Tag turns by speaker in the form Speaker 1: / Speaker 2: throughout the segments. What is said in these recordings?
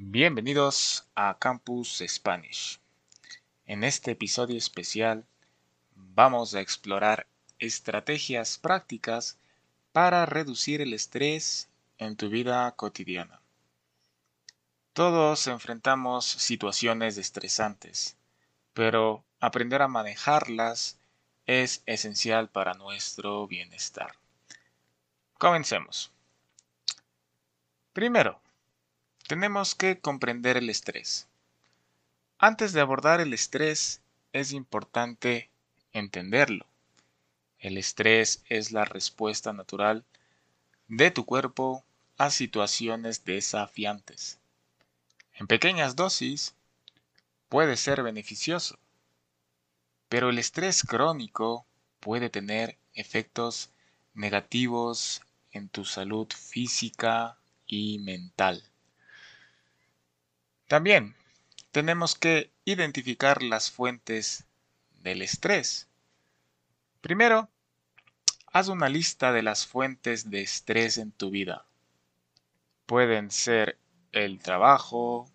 Speaker 1: Bienvenidos a Campus Spanish. En este episodio especial vamos a explorar estrategias prácticas para reducir el estrés en tu vida cotidiana. Todos enfrentamos situaciones estresantes, pero aprender a manejarlas es esencial para nuestro bienestar. Comencemos. Primero, tenemos que comprender el estrés. Antes de abordar el estrés, es importante entenderlo. El estrés es la respuesta natural de tu cuerpo a situaciones desafiantes. En pequeñas dosis puede ser beneficioso, pero el estrés crónico puede tener efectos negativos en tu salud física y mental. También tenemos que identificar las fuentes del estrés. Primero, haz una lista de las fuentes de estrés en tu vida. Pueden ser el trabajo,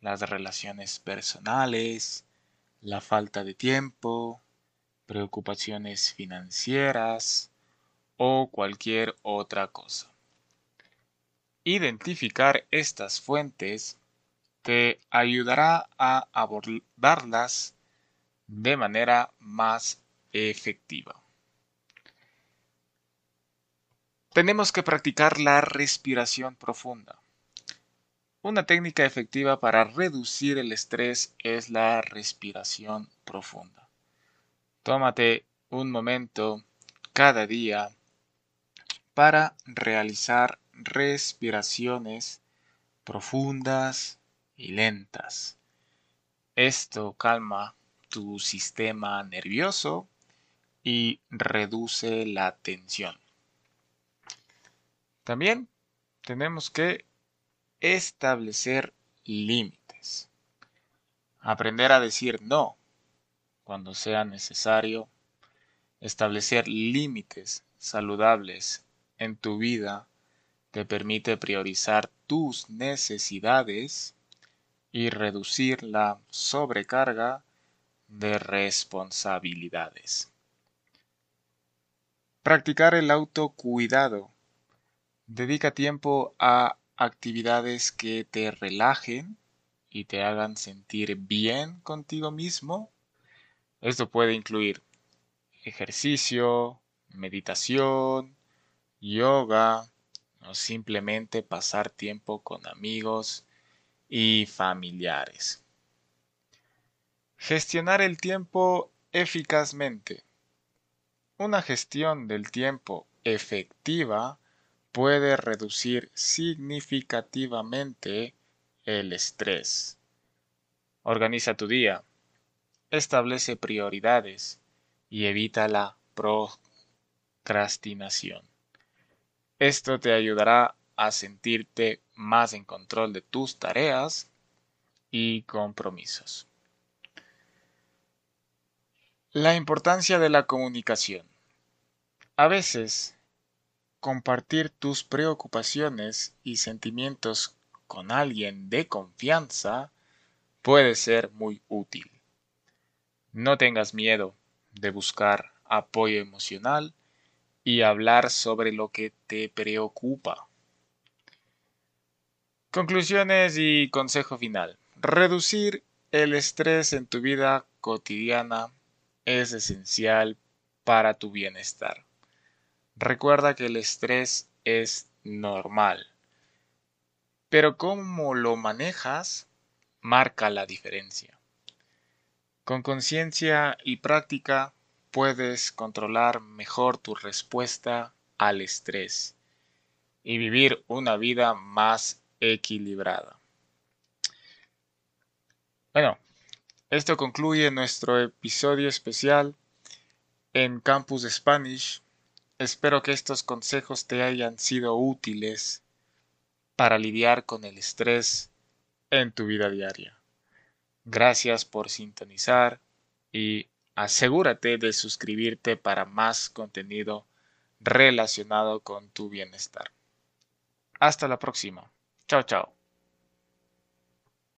Speaker 1: las relaciones personales, la falta de tiempo, preocupaciones financieras o cualquier otra cosa. Identificar estas fuentes te ayudará a abordarlas de manera más efectiva. Tenemos que practicar la respiración profunda. Una técnica efectiva para reducir el estrés es la respiración profunda. Tómate un momento cada día para realizar respiraciones profundas y lentas. Esto calma tu sistema nervioso y reduce la tensión. También tenemos que establecer límites. Aprender a decir no cuando sea necesario. Establecer límites saludables en tu vida te permite priorizar tus necesidades y reducir la sobrecarga de responsabilidades. Practicar el autocuidado. Dedica tiempo a actividades que te relajen y te hagan sentir bien contigo mismo. Esto puede incluir ejercicio, meditación, yoga o simplemente pasar tiempo con amigos y familiares. Gestionar el tiempo eficazmente. Una gestión del tiempo efectiva puede reducir significativamente el estrés. Organiza tu día, establece prioridades y evita la procrastinación. Esto te ayudará a sentirte más en control de tus tareas y compromisos. La importancia de la comunicación. A veces, compartir tus preocupaciones y sentimientos con alguien de confianza puede ser muy útil. No tengas miedo de buscar apoyo emocional y hablar sobre lo que te preocupa. Conclusiones y consejo final. Reducir el estrés en tu vida cotidiana es esencial para tu bienestar. Recuerda que el estrés es normal, pero cómo lo manejas marca la diferencia. Con conciencia y práctica puedes controlar mejor tu respuesta al estrés y vivir una vida más equilibrada. Bueno, esto concluye nuestro episodio especial en Campus Spanish. Espero que estos consejos te hayan sido útiles para lidiar con el estrés en tu vida diaria. Gracias por sintonizar y asegúrate de suscribirte para más contenido relacionado con tu bienestar. Hasta la próxima. Chao, chao.